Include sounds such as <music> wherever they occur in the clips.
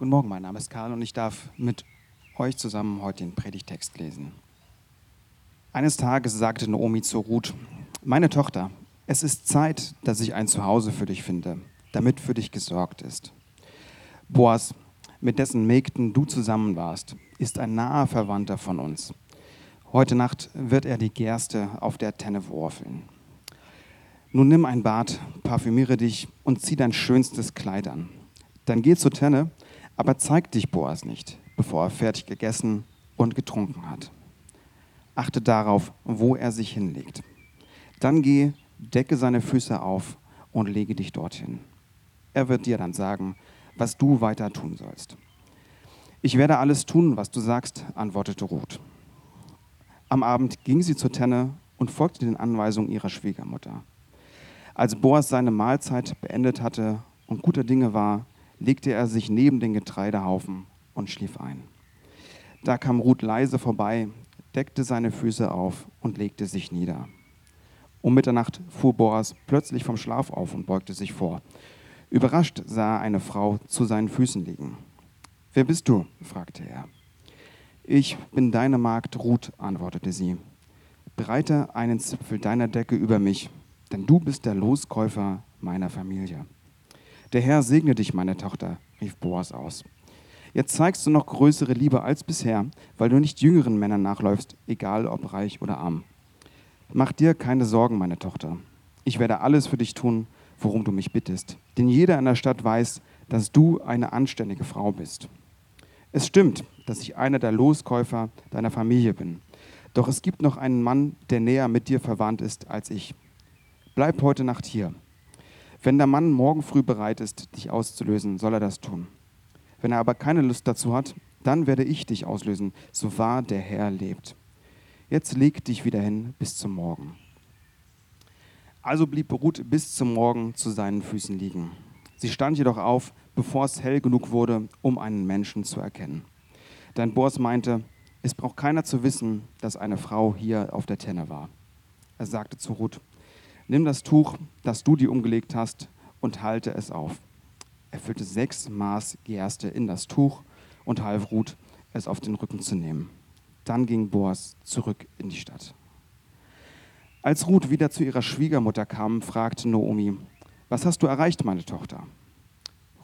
Guten Morgen, mein Name ist Karl und ich darf mit euch zusammen heute den Predigtext lesen. Eines Tages sagte Naomi zu Ruth, meine Tochter, es ist Zeit, dass ich ein Zuhause für dich finde, damit für dich gesorgt ist. Boas, mit dessen Mägden du zusammen warst, ist ein naher Verwandter von uns. Heute Nacht wird er die Gerste auf der Tenne worfeln. Nun nimm ein Bad, parfümiere dich und zieh dein schönstes Kleid an. Dann geh zur Tenne aber zeigt dich Boas nicht, bevor er fertig gegessen und getrunken hat. Achte darauf, wo er sich hinlegt. Dann geh, decke seine Füße auf und lege dich dorthin. Er wird dir dann sagen, was du weiter tun sollst. Ich werde alles tun, was du sagst, antwortete Ruth. Am Abend ging sie zur Tenne und folgte den Anweisungen ihrer Schwiegermutter. Als Boas seine Mahlzeit beendet hatte und guter Dinge war, legte er sich neben den Getreidehaufen und schlief ein. Da kam Ruth leise vorbei, deckte seine Füße auf und legte sich nieder. Um Mitternacht fuhr Boas plötzlich vom Schlaf auf und beugte sich vor. Überrascht sah er eine Frau zu seinen Füßen liegen. Wer bist du? fragte er. Ich bin deine Magd Ruth, antwortete sie. Breite einen Zipfel deiner Decke über mich, denn du bist der Loskäufer meiner Familie. Der Herr segne dich, meine Tochter, rief Boas aus. Jetzt zeigst du noch größere Liebe als bisher, weil du nicht jüngeren Männern nachläufst, egal ob reich oder arm. Mach dir keine Sorgen, meine Tochter. Ich werde alles für dich tun, worum du mich bittest. Denn jeder in der Stadt weiß, dass du eine anständige Frau bist. Es stimmt, dass ich einer der Loskäufer deiner Familie bin. Doch es gibt noch einen Mann, der näher mit dir verwandt ist als ich. Bleib heute Nacht hier. Wenn der Mann morgen früh bereit ist, dich auszulösen, soll er das tun. Wenn er aber keine Lust dazu hat, dann werde ich dich auslösen, so wahr der Herr lebt. Jetzt leg dich wieder hin bis zum Morgen. Also blieb Ruth bis zum Morgen zu seinen Füßen liegen. Sie stand jedoch auf, bevor es hell genug wurde, um einen Menschen zu erkennen. Denn Boas meinte, es braucht keiner zu wissen, dass eine Frau hier auf der Tenne war. Er sagte zu Ruth, Nimm das Tuch, das du dir umgelegt hast, und halte es auf. Er füllte sechs Maß Gerste in das Tuch und half Ruth, es auf den Rücken zu nehmen. Dann ging Boas zurück in die Stadt. Als Ruth wieder zu ihrer Schwiegermutter kam, fragte Noomi, was hast du erreicht, meine Tochter?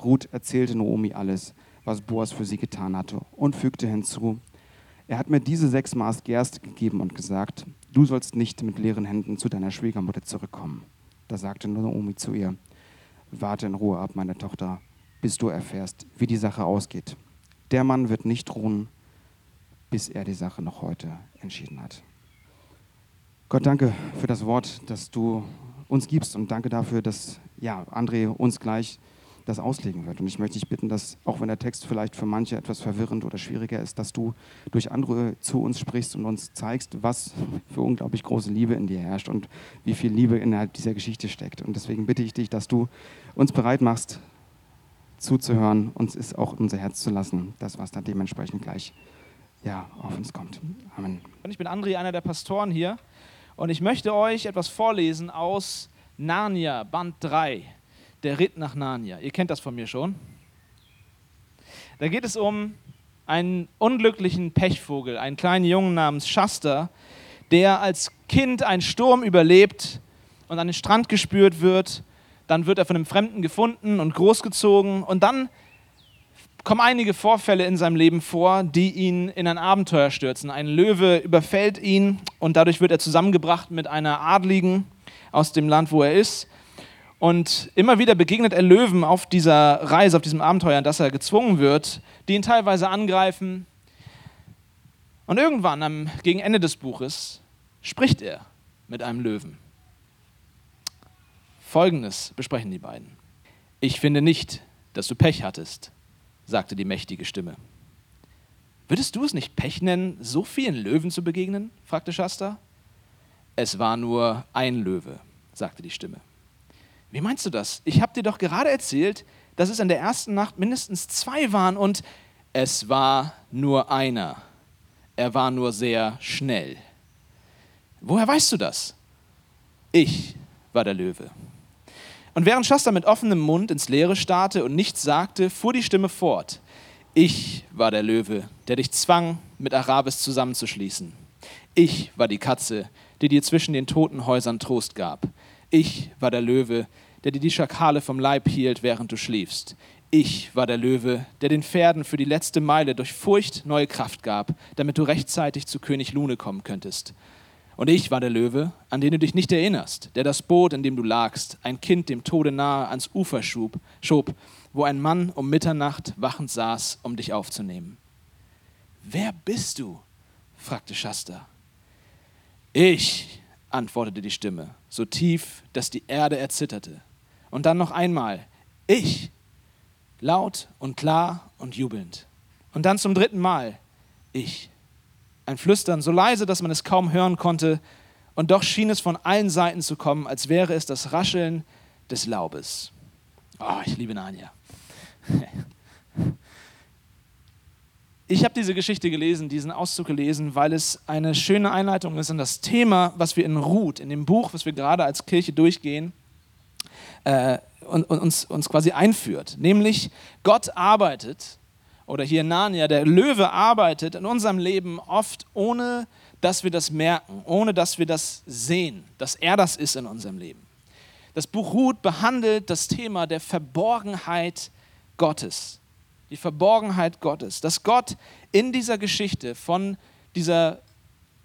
Ruth erzählte Noomi alles, was Boas für sie getan hatte, und fügte hinzu, er hat mir diese sechs Maß Gerste gegeben und gesagt, du sollst nicht mit leeren Händen zu deiner Schwiegermutter zurückkommen. Da sagte Naomi zu ihr, warte in Ruhe ab, meine Tochter, bis du erfährst, wie die Sache ausgeht. Der Mann wird nicht ruhen, bis er die Sache noch heute entschieden hat. Gott, danke für das Wort, das du uns gibst und danke dafür, dass ja, André uns gleich das auslegen wird. Und ich möchte dich bitten, dass, auch wenn der Text vielleicht für manche etwas verwirrend oder schwieriger ist, dass du durch andere zu uns sprichst und uns zeigst, was für unglaublich große Liebe in dir herrscht und wie viel Liebe innerhalb dieser Geschichte steckt. Und deswegen bitte ich dich, dass du uns bereit machst, zuzuhören, uns ist auch unser Herz zu lassen, das, was da dementsprechend gleich ja, auf uns kommt. Amen. Ich bin André, einer der Pastoren hier, und ich möchte euch etwas vorlesen aus Narnia, Band 3 der Ritt nach Narnia. Ihr kennt das von mir schon. Da geht es um einen unglücklichen Pechvogel, einen kleinen Jungen namens Shasta, der als Kind einen Sturm überlebt und an den Strand gespürt wird. Dann wird er von einem Fremden gefunden und großgezogen. Und dann kommen einige Vorfälle in seinem Leben vor, die ihn in ein Abenteuer stürzen. Ein Löwe überfällt ihn und dadurch wird er zusammengebracht mit einer Adligen aus dem Land, wo er ist. Und immer wieder begegnet er Löwen auf dieser Reise, auf diesem Abenteuer, an das er gezwungen wird, die ihn teilweise angreifen. Und irgendwann, am, gegen Ende des Buches, spricht er mit einem Löwen. Folgendes besprechen die beiden. Ich finde nicht, dass du Pech hattest, sagte die mächtige Stimme. Würdest du es nicht Pech nennen, so vielen Löwen zu begegnen? fragte Shasta. Es war nur ein Löwe, sagte die Stimme. Wie meinst du das? Ich habe dir doch gerade erzählt, dass es in der ersten Nacht mindestens zwei waren und es war nur einer. Er war nur sehr schnell. Woher weißt du das? Ich war der Löwe. Und während Shasta mit offenem Mund ins Leere starrte und nichts sagte, fuhr die Stimme fort. Ich war der Löwe, der dich zwang, mit Arabis zusammenzuschließen. Ich war die Katze, die dir zwischen den toten Häusern Trost gab. Ich war der Löwe, der dir die Schakale vom Leib hielt, während du schliefst. Ich war der Löwe, der den Pferden für die letzte Meile durch Furcht neue Kraft gab, damit du rechtzeitig zu König Lune kommen könntest. Und ich war der Löwe, an den du dich nicht erinnerst, der das Boot, in dem du lagst, ein Kind dem Tode nahe ans Ufer schub, schob, wo ein Mann um Mitternacht wachend saß, um dich aufzunehmen. Wer bist du? fragte Shasta. Ich, antwortete die Stimme, so tief, dass die Erde erzitterte. Und dann noch einmal, ich, laut und klar und jubelnd. Und dann zum dritten Mal, ich. Ein Flüstern, so leise, dass man es kaum hören konnte, und doch schien es von allen Seiten zu kommen, als wäre es das Rascheln des Laubes. Oh, ich liebe Narnia. <laughs> Ich habe diese Geschichte gelesen, diesen Auszug gelesen, weil es eine schöne Einleitung ist in das Thema, was wir in Ruth, in dem Buch, was wir gerade als Kirche durchgehen, äh, und, und uns, uns quasi einführt. Nämlich, Gott arbeitet, oder hier Narnia, der Löwe arbeitet in unserem Leben oft ohne, dass wir das merken, ohne dass wir das sehen, dass er das ist in unserem Leben. Das Buch Ruth behandelt das Thema der Verborgenheit Gottes die Verborgenheit Gottes, dass Gott in dieser Geschichte von dieser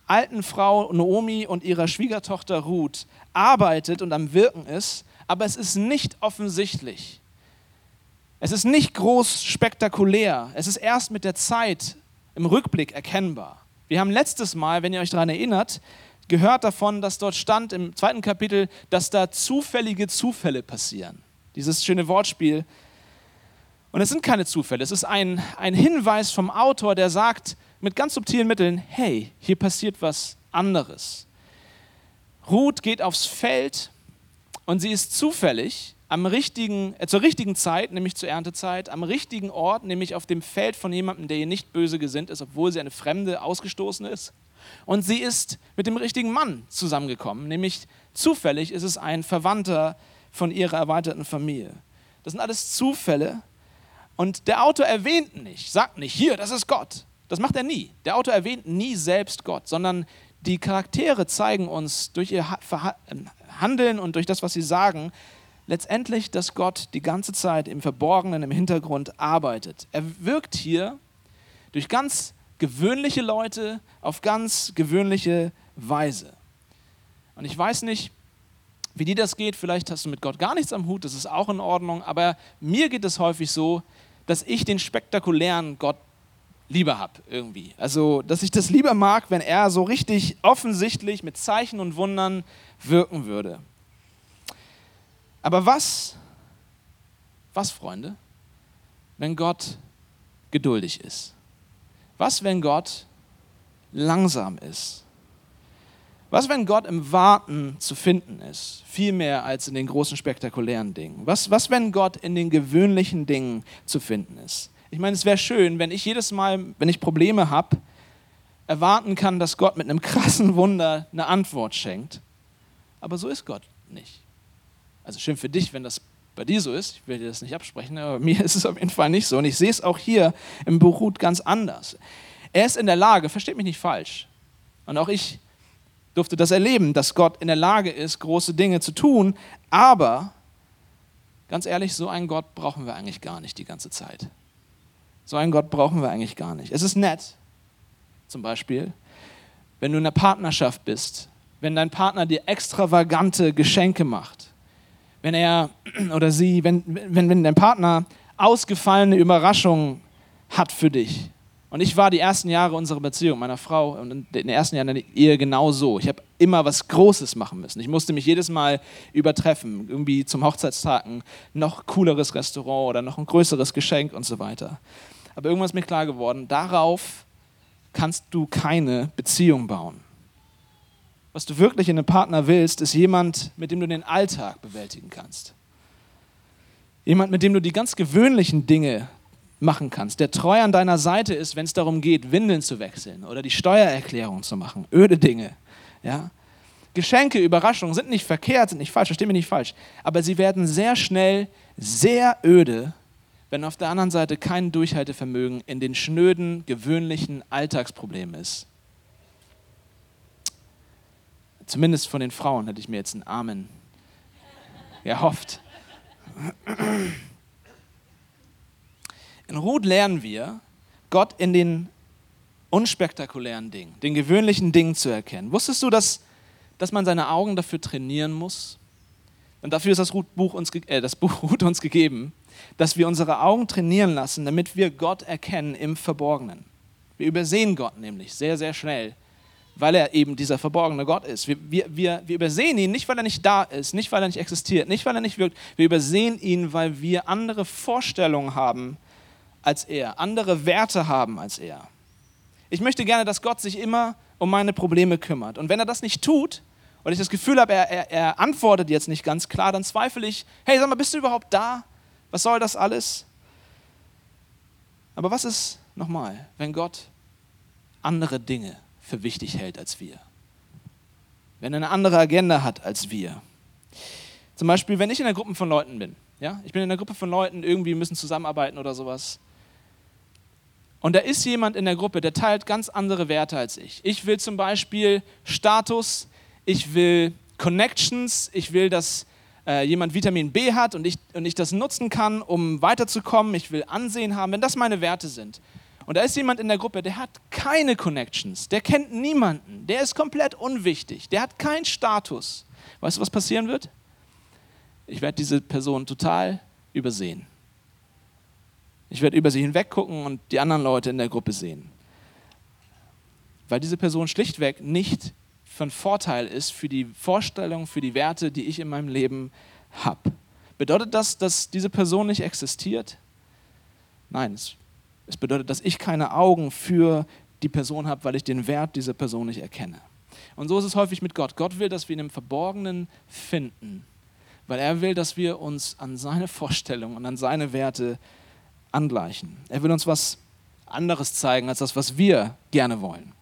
alten Frau Naomi und ihrer Schwiegertochter Ruth arbeitet und am Wirken ist, aber es ist nicht offensichtlich. Es ist nicht groß spektakulär. Es ist erst mit der Zeit im Rückblick erkennbar. Wir haben letztes Mal, wenn ihr euch daran erinnert, gehört davon, dass dort stand im zweiten Kapitel, dass da zufällige Zufälle passieren. Dieses schöne Wortspiel, und es sind keine Zufälle, es ist ein, ein Hinweis vom Autor, der sagt mit ganz subtilen Mitteln, hey, hier passiert was anderes. Ruth geht aufs Feld und sie ist zufällig am richtigen, äh, zur richtigen Zeit, nämlich zur Erntezeit, am richtigen Ort, nämlich auf dem Feld von jemandem, der ihr nicht böse gesinnt ist, obwohl sie eine Fremde ausgestoßen ist. Und sie ist mit dem richtigen Mann zusammengekommen, nämlich zufällig ist es ein Verwandter von ihrer erweiterten Familie. Das sind alles Zufälle, und der Autor erwähnt nicht, sagt nicht, hier, das ist Gott. Das macht er nie. Der Autor erwähnt nie selbst Gott, sondern die Charaktere zeigen uns durch ihr Handeln und durch das, was sie sagen, letztendlich, dass Gott die ganze Zeit im Verborgenen, im Hintergrund arbeitet. Er wirkt hier durch ganz gewöhnliche Leute auf ganz gewöhnliche Weise. Und ich weiß nicht, wie dir das geht. Vielleicht hast du mit Gott gar nichts am Hut, das ist auch in Ordnung. Aber mir geht es häufig so, dass ich den spektakulären Gott lieber habe irgendwie. Also, dass ich das lieber mag, wenn er so richtig offensichtlich mit Zeichen und Wundern wirken würde. Aber was, was, Freunde, wenn Gott geduldig ist? Was, wenn Gott langsam ist? Was, wenn Gott im Warten zu finden ist, viel mehr als in den großen spektakulären Dingen? Was, was wenn Gott in den gewöhnlichen Dingen zu finden ist? Ich meine, es wäre schön, wenn ich jedes Mal, wenn ich Probleme habe, erwarten kann, dass Gott mit einem krassen Wunder eine Antwort schenkt. Aber so ist Gott nicht. Also schön für dich, wenn das bei dir so ist. Ich will dir das nicht absprechen, aber bei mir <laughs> ist es auf jeden Fall nicht so. Und ich sehe es auch hier im Beruht ganz anders. Er ist in der Lage, versteht mich nicht falsch. Und auch ich durfte das erleben, dass Gott in der Lage ist, große Dinge zu tun. Aber ganz ehrlich, so einen Gott brauchen wir eigentlich gar nicht die ganze Zeit. So einen Gott brauchen wir eigentlich gar nicht. Es ist nett, zum Beispiel, wenn du in einer Partnerschaft bist, wenn dein Partner dir extravagante Geschenke macht, wenn er <clears throat> oder sie, wenn, wenn, wenn dein Partner ausgefallene Überraschungen hat für dich, und ich war die ersten Jahre unserer Beziehung, meiner Frau, und in den ersten Jahren der Ehe genau so. Ich habe immer was Großes machen müssen. Ich musste mich jedes Mal übertreffen, irgendwie zum Hochzeitstag ein noch cooleres Restaurant oder noch ein größeres Geschenk und so weiter. Aber irgendwann ist mir klar geworden, darauf kannst du keine Beziehung bauen. Was du wirklich in einem Partner willst, ist jemand, mit dem du den Alltag bewältigen kannst. Jemand, mit dem du die ganz gewöhnlichen Dinge machen kannst, der treu an deiner Seite ist, wenn es darum geht, Windeln zu wechseln oder die Steuererklärung zu machen, öde Dinge. Ja? Geschenke, Überraschungen sind nicht verkehrt, sind nicht falsch, versteh mich nicht falsch, aber sie werden sehr schnell sehr öde, wenn auf der anderen Seite kein Durchhaltevermögen in den schnöden, gewöhnlichen Alltagsproblemen ist. Zumindest von den Frauen hätte ich mir jetzt einen Amen erhofft. In Ruth lernen wir, Gott in den unspektakulären Dingen, den gewöhnlichen Dingen zu erkennen. Wusstest du, dass, dass man seine Augen dafür trainieren muss? Und dafür ist das Buch uns, äh, das Buch <laughs> Ruth uns gegeben, dass wir unsere Augen trainieren lassen, damit wir Gott erkennen im Verborgenen. Wir übersehen Gott nämlich sehr, sehr schnell, weil er eben dieser verborgene Gott ist. Wir, wir, wir, wir übersehen ihn nicht, weil er nicht da ist, nicht, weil er nicht existiert, nicht, weil er nicht wirkt. Wir übersehen ihn, weil wir andere Vorstellungen haben als er, andere Werte haben als er. Ich möchte gerne, dass Gott sich immer um meine Probleme kümmert. Und wenn er das nicht tut, und ich das Gefühl habe, er, er, er antwortet jetzt nicht ganz klar, dann zweifle ich, hey, sag mal, bist du überhaupt da? Was soll das alles? Aber was ist nochmal, wenn Gott andere Dinge für wichtig hält als wir? Wenn er eine andere Agenda hat als wir? Zum Beispiel, wenn ich in einer Gruppe von Leuten bin. Ja? Ich bin in einer Gruppe von Leuten, irgendwie müssen zusammenarbeiten oder sowas. Und da ist jemand in der Gruppe, der teilt ganz andere Werte als ich. Ich will zum Beispiel Status, ich will Connections, ich will, dass äh, jemand Vitamin B hat und ich, und ich das nutzen kann, um weiterzukommen. Ich will Ansehen haben, wenn das meine Werte sind. Und da ist jemand in der Gruppe, der hat keine Connections, der kennt niemanden, der ist komplett unwichtig, der hat keinen Status. Weißt du, was passieren wird? Ich werde diese Person total übersehen. Ich werde über sie hinweggucken und die anderen Leute in der Gruppe sehen. Weil diese Person schlichtweg nicht von Vorteil ist für die Vorstellung, für die Werte, die ich in meinem Leben habe. Bedeutet das, dass diese Person nicht existiert? Nein, es, bedeutet, dass ich keine Augen für die Person habe, weil ich den Wert dieser Person nicht erkenne. Und so ist es häufig mit Gott. Gott will, dass wir ihn im Verborgenen finden, weil er will, dass wir uns an seine Vorstellungen und an seine Werte angleichen. Er will uns was anderes zeigen als das, was wir gerne wollen.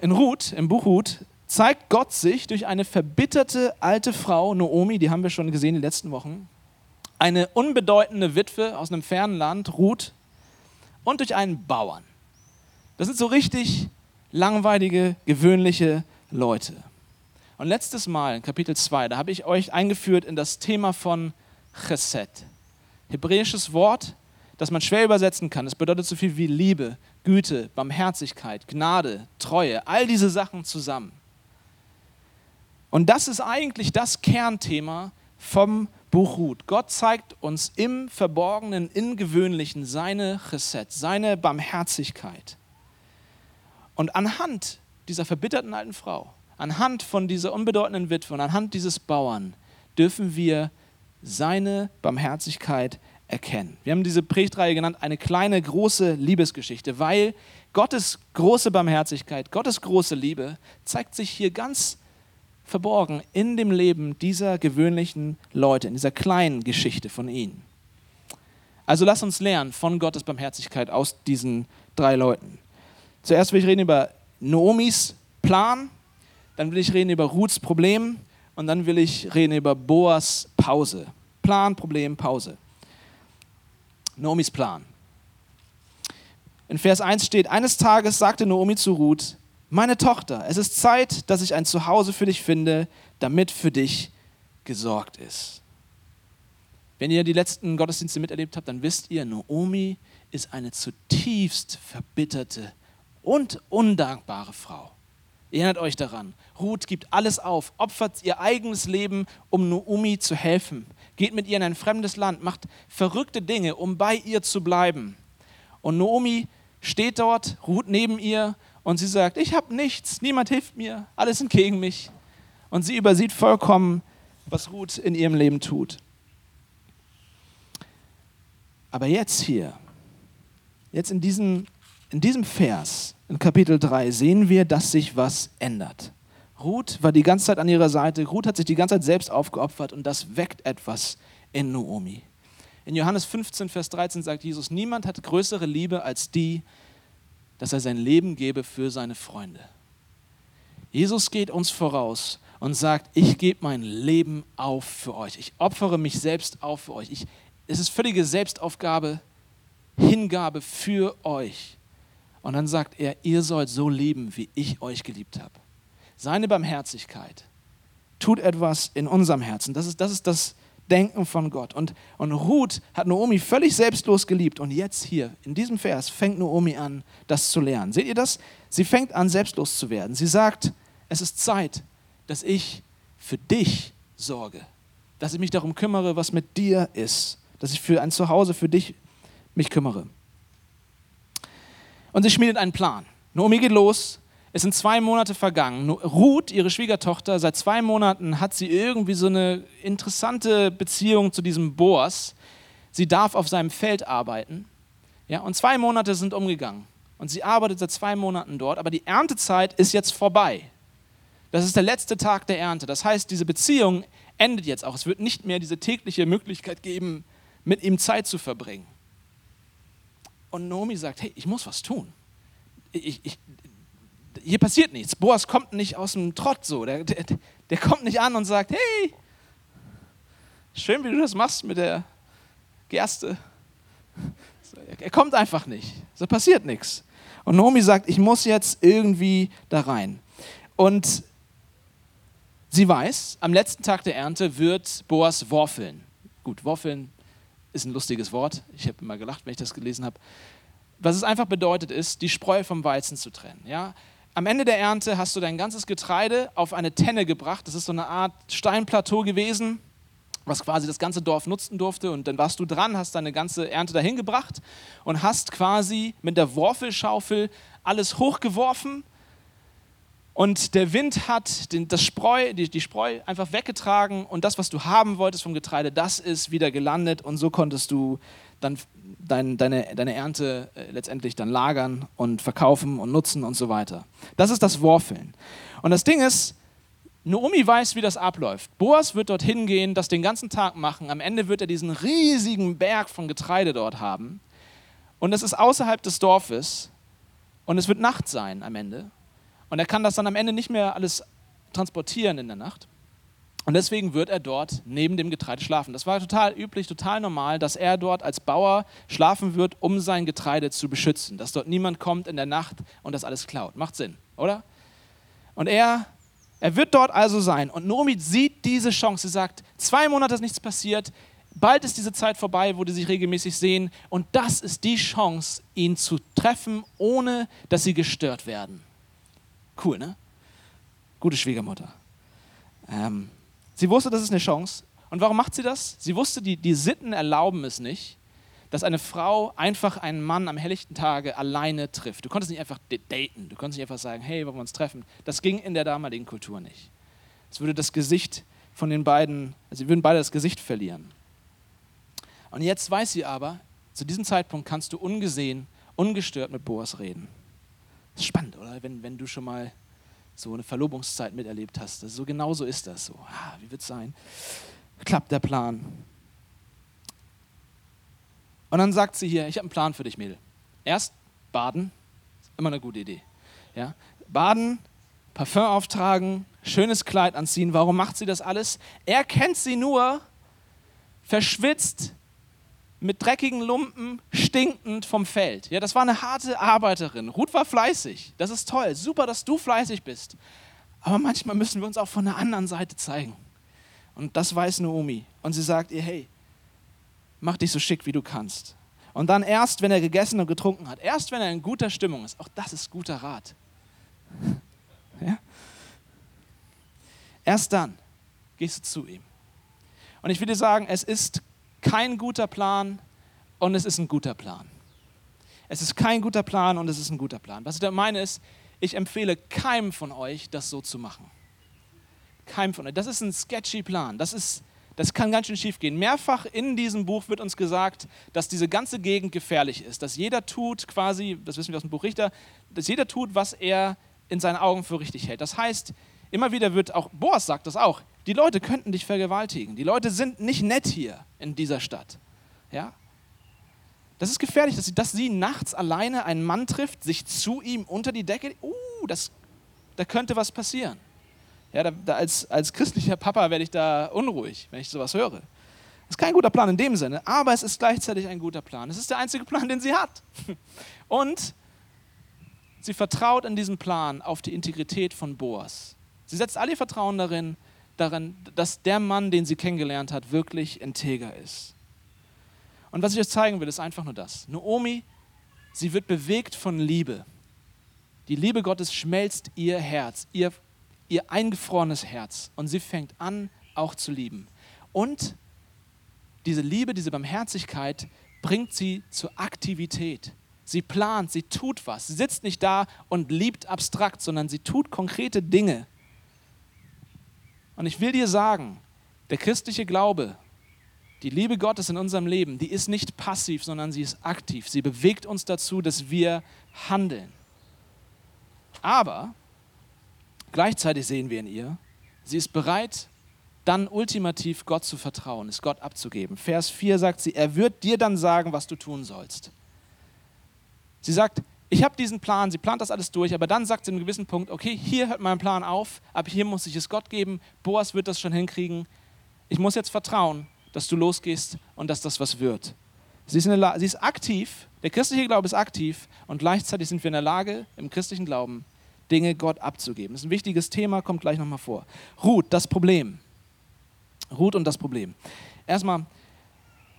In Ruth, im Buch Ruth, zeigt Gott sich durch eine verbitterte alte Frau, Noomi, die haben wir schon gesehen in den letzten Wochen, eine unbedeutende Witwe aus einem fernen Land, Ruth, und durch einen Bauern. Das sind so richtig langweilige, gewöhnliche Leute. Und letztes Mal, in Kapitel 2, da habe ich euch eingeführt in das Thema von Chesed. Hebräisches Wort, das man schwer übersetzen kann. Es bedeutet so viel wie Liebe, Güte, Barmherzigkeit, Gnade, Treue, all diese Sachen zusammen. Und das ist eigentlich das Kernthema vom Buch Ruth. Gott zeigt uns im Verborgenen, im Gewöhnlichen seine Chesed, seine Barmherzigkeit. Und anhand dieser verbitterten alten Frau, anhand von dieser unbedeutenden Witwe und anhand dieses Bauern dürfen wir seine Barmherzigkeit erkennen. Wir haben diese Predigtreihe genannt, eine kleine, große Liebesgeschichte, weil Gottes große Barmherzigkeit, Gottes große Liebe zeigt sich hier ganz verborgen in dem Leben dieser gewöhnlichen Leute, in dieser kleinen Geschichte von ihnen. Also lass uns lernen von Gottes Barmherzigkeit aus diesen drei Leuten. Zuerst will ich reden über Noomis Plan, dann will ich reden über Ruths Problem und dann will ich reden über Boas Pause. Plan, Problem, Pause. Noomis Plan. In Vers 1 steht, eines Tages sagte Naomi zu Ruth, meine Tochter, es ist Zeit, dass ich ein Zuhause für dich finde, damit für dich gesorgt ist. Wenn ihr die letzten Gottesdienste miterlebt habt, dann wisst ihr, Naomi ist eine zutiefst verbitterte und undankbare Frau. Erinnert euch daran. Ruth gibt alles auf, opfert ihr eigenes Leben, um Naomi zu helfen geht mit ihr in ein fremdes Land, macht verrückte Dinge, um bei ihr zu bleiben. Und Naomi steht dort, ruht neben ihr und sie sagt, ich habe nichts, niemand hilft mir, alles sind gegen mich. Und sie übersieht vollkommen, was Ruth in ihrem Leben tut. Aber jetzt hier, jetzt in diesem, in diesem Vers, in Kapitel 3, sehen wir, dass sich was ändert. Ruth war die ganze Zeit an ihrer Seite. Ruth hat sich die ganze Zeit selbst aufgeopfert und das weckt etwas in Noomi. In Johannes 15, Vers 13 sagt Jesus, niemand hat größere Liebe als die, dass er sein Leben gebe für seine Freunde. Jesus geht uns voraus und sagt, ich gebe mein Leben auf für euch. Ich opfere mich selbst auf für euch. Ich, es ist völlige Selbstaufgabe, Hingabe für euch. Und dann sagt er, ihr sollt so leben, wie ich euch geliebt habe. Seine Barmherzigkeit tut etwas in unserem Herzen. Das ist das, ist das Denken von Gott. Und, und Ruth hat Naomi völlig selbstlos geliebt. Und jetzt hier, in diesem Vers, fängt Naomi an, das zu lernen. Seht ihr das? Sie fängt an, selbstlos zu werden. Sie sagt, es ist Zeit, dass ich für dich sorge. Dass ich mich darum kümmere, was mit dir ist. Dass ich für ein Zuhause für dich mich kümmere. Und sie schmiedet einen Plan. Naomi geht los, es sind zwei Monate vergangen. Ruth, ihre Schwiegertochter, seit zwei Monaten hat sie irgendwie so eine interessante Beziehung zu diesem Boas. Sie darf auf seinem Feld arbeiten. Ja, und zwei Monate sind umgegangen. Und sie arbeitet seit zwei Monaten dort, aber die Erntezeit ist jetzt vorbei. Das ist der letzte Tag der Ernte. Das heißt, diese Beziehung endet jetzt auch. Es wird nicht mehr diese tägliche Möglichkeit geben, mit ihm Zeit zu verbringen. Und Naomi sagt, hey, ich muss was tun. Ich, ich, hier passiert nichts. Boas kommt nicht aus dem Trott so. Der, der, der kommt nicht an und sagt, hey, schön, wie du das machst mit der Gerste. Er kommt einfach nicht. So passiert nichts. Und Naomi sagt, ich muss jetzt irgendwie da rein. Und sie weiß, am letzten Tag der Ernte wird Boas worfeln. Gut, worfeln ist ein lustiges Wort. Ich habe immer gelacht, wenn ich das gelesen habe. Was es einfach bedeutet, ist, die Spreu vom Weizen zu trennen. Ja? am Ende der Ernte hast du dein ganzes Getreide auf eine Tenne gebracht. Das ist so eine Art Steinplateau gewesen, was quasi das ganze Dorf nutzen durfte. Und dann warst du dran, hast deine ganze Ernte dahin gebracht und hast quasi mit der Worfelschaufel alles hochgeworfen. Und der Wind hat den, das Spreu, die, die Spreu einfach weggetragen und das, was du haben wolltest vom Getreide, das ist wieder gelandet und so konntest du dann dein, deine, deine Ernte äh, letztendlich dann lagern und verkaufen und nutzen und so weiter. Das ist das Worfeln. Und das Ding ist, Naomi weiß, wie das abläuft. Boas wird dorthin gehen, das den ganzen Tag machen. Am Ende wird er diesen riesigen Berg von Getreide dort haben. Und es ist außerhalb des Dorfes. Und es wird Nacht sein am Ende. Und er kann das dann am Ende nicht mehr alles transportieren in der Nacht. Und deswegen wird er dort neben dem Getreide schlafen. Das war total üblich, total normal, dass er dort als Bauer schlafen wird, um sein Getreide zu beschützen. Dass dort niemand kommt in der Nacht und das alles klaut. Macht Sinn, oder? Und er, er wird dort also sein. Und Nomi sieht diese Chance. Sie sagt, zwei Monate ist nichts passiert. Bald ist diese Zeit vorbei, wo die sich regelmäßig sehen. Und das ist die Chance, ihn zu treffen, ohne dass sie gestört werden. Cool, ne? Gute Schwiegermutter. Ähm, Sie wusste, das ist eine Chance. Und warum macht sie das? Sie wusste, die, die Sitten erlauben es nicht, dass eine Frau einfach einen Mann am helllichten Tage alleine trifft. Du konntest nicht einfach daten, du konntest nicht einfach sagen, hey, wollen wir uns treffen. Das ging in der damaligen Kultur nicht. Es würde das Gesicht von den beiden, also sie würden beide das Gesicht verlieren. Und jetzt weiß sie aber, zu diesem Zeitpunkt kannst du ungesehen, ungestört mit Boas reden. Das ist spannend, oder? Wenn, wenn du schon mal so eine Verlobungszeit miterlebt hast. So genau so ist das so. Ah, wie wird es sein? Klappt der Plan. Und dann sagt sie hier, ich habe einen Plan für dich, Mädel. Erst baden, immer eine gute Idee. Ja? Baden, Parfum auftragen, schönes Kleid anziehen. Warum macht sie das alles? Er kennt sie nur verschwitzt, mit dreckigen Lumpen, stinkend vom Feld. Ja, das war eine harte Arbeiterin. Ruth war fleißig. Das ist toll. Super, dass du fleißig bist. Aber manchmal müssen wir uns auch von der anderen Seite zeigen. Und das weiß Naomi. Und sie sagt ihr, hey, mach dich so schick, wie du kannst. Und dann erst, wenn er gegessen und getrunken hat, erst wenn er in guter Stimmung ist, auch das ist guter Rat. <laughs> Ja? Erst dann gehst du zu ihm. Und ich will dir sagen, es ist kein guter Plan und es ist ein guter Plan. Es ist kein guter Plan und es ist ein guter Plan. Was ich da meine ist, ich empfehle keinem von euch, das so zu machen. Keinem von euch. Das ist ein sketchy Plan. Das, ist, das kann ganz schön schief gehen. Mehrfach in diesem Buch wird uns gesagt, dass diese ganze Gegend gefährlich ist. Dass jeder tut quasi, das wissen wir aus dem Buch Richter, dass jeder tut, was er in seinen Augen für richtig hält. Das heißt, immer wieder wird auch, Boas sagt das auch, die Leute könnten dich vergewaltigen. Die Leute sind nicht nett hier in dieser Stadt. Ja? Das ist gefährlich, dass sie, dass sie nachts alleine einen Mann trifft, sich zu ihm unter die Decke. Uh, das, da könnte was passieren. Ja, da, da als, als christlicher Papa werde ich da unruhig, wenn ich sowas höre. ist kein guter Plan in dem Sinne, aber es ist gleichzeitig ein guter Plan. Es ist der einzige Plan, den sie hat. <laughs> Und sie vertraut in diesem Plan auf die Integrität von Boas. Sie setzt all ihr Vertrauen darin, darin, dass der Mann, den sie kennengelernt hat, wirklich integer ist. Und was ich euch zeigen will, ist einfach nur das. Naomi, sie wird bewegt von Liebe. Die Liebe Gottes schmelzt ihr Herz, ihr, ihr eingefrorenes Herz. Und sie fängt an, auch zu lieben. Und diese Liebe, diese Barmherzigkeit bringt sie zur Aktivität. Sie plant, sie tut was. Sie sitzt nicht da und liebt abstrakt, sondern sie tut konkrete Dinge. Und ich will dir sagen, der christliche Glaube, die Liebe Gottes in unserem Leben, die ist nicht passiv, sondern sie ist aktiv. Sie bewegt uns dazu, dass wir handeln. Aber gleichzeitig sehen wir in ihr, sie ist bereit, dann ultimativ Gott zu vertrauen, es Gott abzugeben. Vers 4 sagt sie, er wird dir dann sagen, was du tun sollst. Sie sagt, ich habe diesen Plan, sie plant das alles durch, aber dann sagt sie in einem gewissen Punkt, okay, hier hört mein Plan auf, ab hier muss ich es Gott geben, Boas wird das schon hinkriegen, ich muss jetzt vertrauen, dass du losgehst und dass das was wird. Sie ist, La- sie ist aktiv, der christliche Glaube ist aktiv und gleichzeitig sind wir in der Lage, im christlichen Glauben Dinge Gott abzugeben. Das ist ein wichtiges Thema, kommt gleich nochmal vor. Ruth, das Problem. Ruth und das Problem. Erstmal,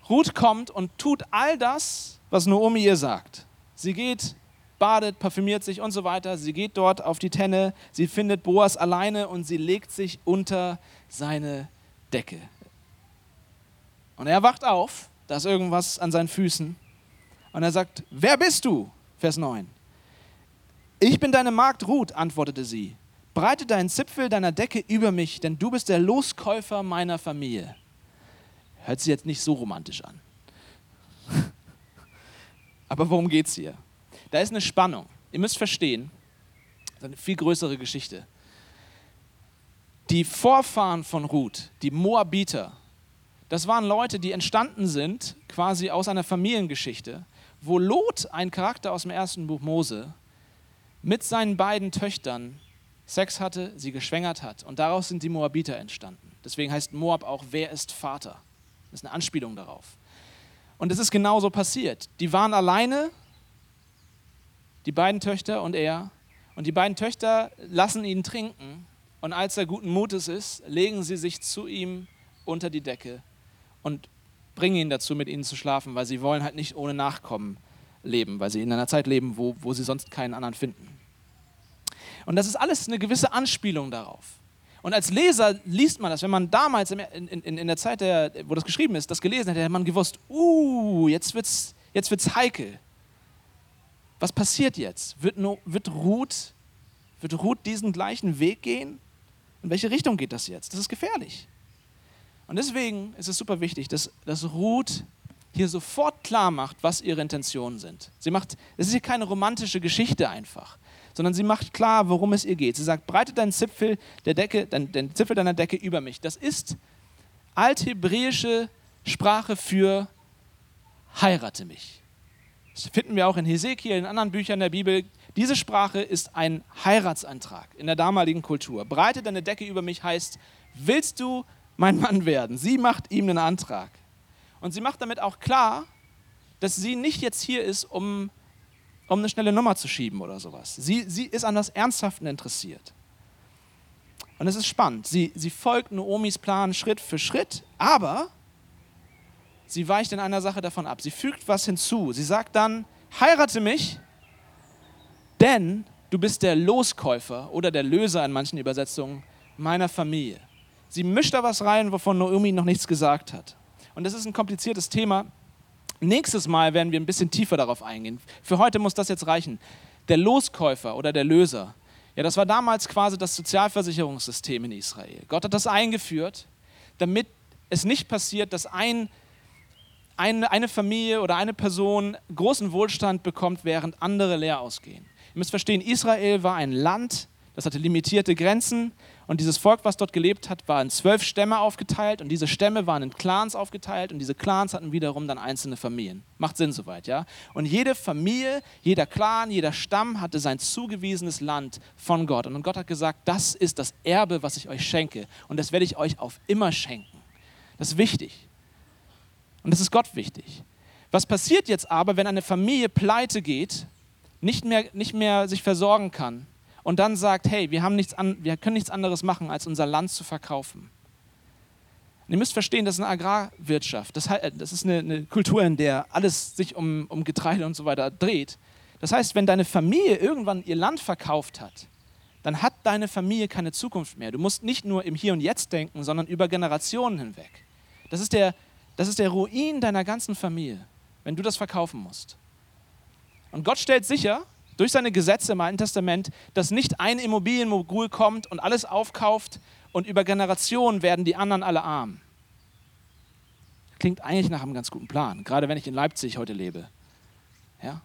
Ruth kommt und tut all das, was Naomi ihr sagt. Sie geht, badet, parfümiert sich und so weiter. Sie geht dort auf die Tenne, sie findet Boas alleine und sie legt sich unter seine Decke. Und er wacht auf, da ist irgendwas an seinen Füßen. Und er sagt, wer bist du? Vers 9. Ich bin deine Magd Ruth, antwortete sie. Breite deinen Zipfel deiner Decke über mich, denn du bist der Loskäufer meiner Familie. Hört sich jetzt nicht so romantisch an. <laughs> Aber worum geht es hier? Da ist eine Spannung. Ihr müsst verstehen, das ist eine viel größere Geschichte. Die Vorfahren von Ruth, die Moabiter, das waren Leute, die entstanden sind quasi aus einer Familiengeschichte, wo Lot, ein Charakter aus dem ersten Buch Mose, mit seinen beiden Töchtern Sex hatte, sie geschwängert hat. Und daraus sind die Moabiter entstanden. Deswegen heißt Moab auch, wer ist Vater? Das ist eine Anspielung darauf. Und es ist genauso passiert. Die waren alleine, die beiden Töchter und er. Und die beiden Töchter lassen ihn trinken. Und als er guten Mutes ist, legen sie sich zu ihm unter die Decke und bringen ihn dazu, mit ihnen zu schlafen, weil sie wollen halt nicht ohne Nachkommen leben, weil sie in einer Zeit leben, wo, wo sie sonst keinen anderen finden. Und das ist alles eine gewisse Anspielung darauf. Und als Leser liest man das, wenn man damals in, in, in der Zeit, der, wo das geschrieben ist, das gelesen hätte, hätte man gewusst, uh, jetzt wird's, jetzt wird's heikel. Was passiert jetzt? Wird, wird, Ruth, wird Ruth diesen gleichen Weg gehen? In welche Richtung geht das jetzt? Das ist gefährlich. Und deswegen ist es super wichtig, dass, dass Ruth hier sofort klar macht, was ihre Intentionen sind. Sie macht, es ist hier keine romantische Geschichte einfach, sondern sie macht klar, worum es ihr geht. Sie sagt, breite deinen Zipfel der Decke, dein, den Zipfel deiner Decke über mich. Das ist althebräische Sprache für heirate mich. Das finden wir auch in Hesekiel, in anderen Büchern der Bibel. Diese Sprache ist ein Heiratsantrag in der damaligen Kultur. Breite deine Decke über mich heißt, willst du mein Mann werden? Sie macht ihm einen Antrag. Und sie macht damit auch klar, dass sie nicht jetzt hier ist, um, um eine schnelle Nummer zu schieben oder sowas. Sie, sie ist an das Ernsthaften interessiert. Und es ist spannend. Sie, sie folgt Noomis Plan Schritt für Schritt, aber sie weicht in einer Sache davon ab. Sie fügt was hinzu. Sie sagt dann, heirate mich, denn du bist der Loskäufer oder der Löser in manchen Übersetzungen meiner Familie. Sie mischt da was rein, wovon Naomi noch nichts gesagt hat. Und das ist ein kompliziertes Thema. Nächstes Mal werden wir ein bisschen tiefer darauf eingehen. Für heute muss das jetzt reichen. Der Loskäufer oder der Löser, ja, das war damals quasi das Sozialversicherungssystem in Israel. Gott hat das eingeführt, damit es nicht passiert, dass ein, eine, eine Familie oder eine Person großen Wohlstand bekommt, während andere leer ausgehen. Ihr müsst verstehen, Israel war ein Land, das hatte limitierte Grenzen. Und dieses Volk, was dort gelebt hat, war in zwölf Stämme aufgeteilt. Und diese Stämme waren in Clans aufgeteilt. Und diese Clans hatten wiederum dann einzelne Familien. Macht Sinn soweit, ja? Und jede Familie, jeder Clan, jeder Stamm hatte sein zugewiesenes Land von Gott. Und Gott hat gesagt, das ist das Erbe, was ich euch schenke. Und das werde ich euch auf immer schenken. Das ist wichtig. Und das ist Gott wichtig. Was passiert jetzt aber, wenn eine Familie pleite geht, nicht mehr, nicht mehr sich versorgen kann und dann sagt, hey, wir, haben nichts an, wir können nichts anderes machen, als unser Land zu verkaufen? Und ihr müsst verstehen, das ist eine Agrarwirtschaft. Das, das ist eine, eine, Kultur, in der alles sich um, um Getreide und so weiter dreht. Das heißt, wenn deine Familie irgendwann ihr Land verkauft hat, dann hat deine Familie keine Zukunft mehr. Du musst nicht nur im Hier und Jetzt denken, sondern über Generationen hinweg. Das ist der, das ist der Ruin deiner ganzen Familie, wenn du das verkaufen musst. Und Gott stellt sicher, durch seine Gesetze im Alten Testament, dass nicht ein Immobilienmogul kommt und alles aufkauft und über Generationen werden die anderen alle arm. Klingt eigentlich nach einem ganz guten Plan, gerade wenn ich in Leipzig heute lebe. Ja?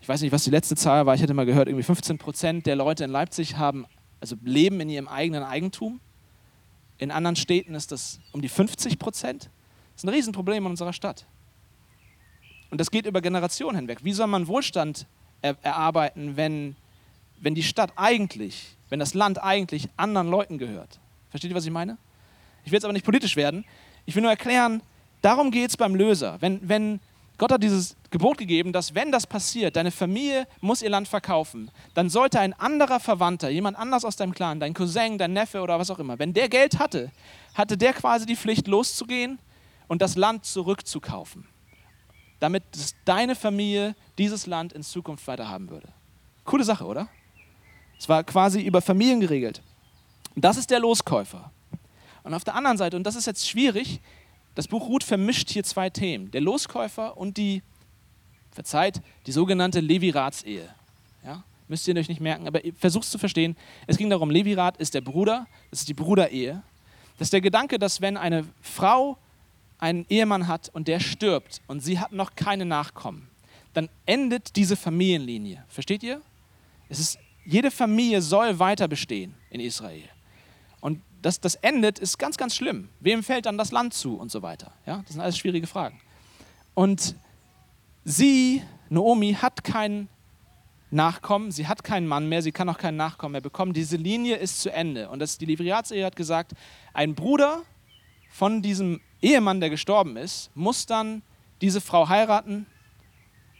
Ich weiß nicht, was die letzte Zahl war, ich hätte mal gehört, irgendwie 15 Prozent der Leute in Leipzig haben, also leben in ihrem eigenen Eigentum. In anderen Städten ist das um die 50 Prozent. Das ist ein Riesenproblem in unserer Stadt. Und das geht über Generationen hinweg. Wie soll man Wohlstand er erarbeiten, wenn, wenn die Stadt eigentlich, wenn das Land eigentlich anderen Leuten gehört? Versteht ihr, was ich meine? Ich will jetzt aber nicht politisch werden. Ich will nur erklären, darum geht es beim Löser. Wenn, wenn Gott hat dieses Gebot gegeben, dass wenn das passiert, deine Familie muss ihr Land verkaufen, dann sollte ein anderer Verwandter, jemand anders aus deinem Clan, dein Cousin, dein Neffe oder was auch immer, wenn der Geld hatte, hatte der quasi die Pflicht loszugehen und das Land zurückzukaufen, damit deine Familie dieses Land in Zukunft weiterhaben würde. Coole Sache, oder? Es war quasi über Familien geregelt. Das ist der Loskäufer. Und auf der anderen Seite, und das ist jetzt schwierig, das Buch Ruth vermischt hier zwei Themen, der Loskäufer und die, verzeiht, die sogenannte Levirats-Ehe. Ja? Müsst ihr euch nicht merken, aber versucht es zu verstehen. Es ging darum, Levirat ist der Bruder, das ist die Bruderehe. Das ist der Gedanke, dass wenn eine Frau einen Ehemann hat und der stirbt und sie hat noch keine Nachkommen, dann endet diese Familienlinie. Versteht ihr? Es ist, jede Familie soll weiter bestehen in Israel. Und dass das endet, ist ganz, ganz schlimm. Wem fällt dann das Land zu und so weiter? Ja, das sind alles schwierige Fragen. Und sie, Naomi, hat keinen Nachkommen, sie hat keinen Mann mehr, sie kann auch keinen Nachkommen mehr bekommen. Diese Linie ist zu Ende. Und das, die Livriatsehe hat gesagt, ein Bruder von diesem Ehemann, der gestorben ist, muss dann diese Frau heiraten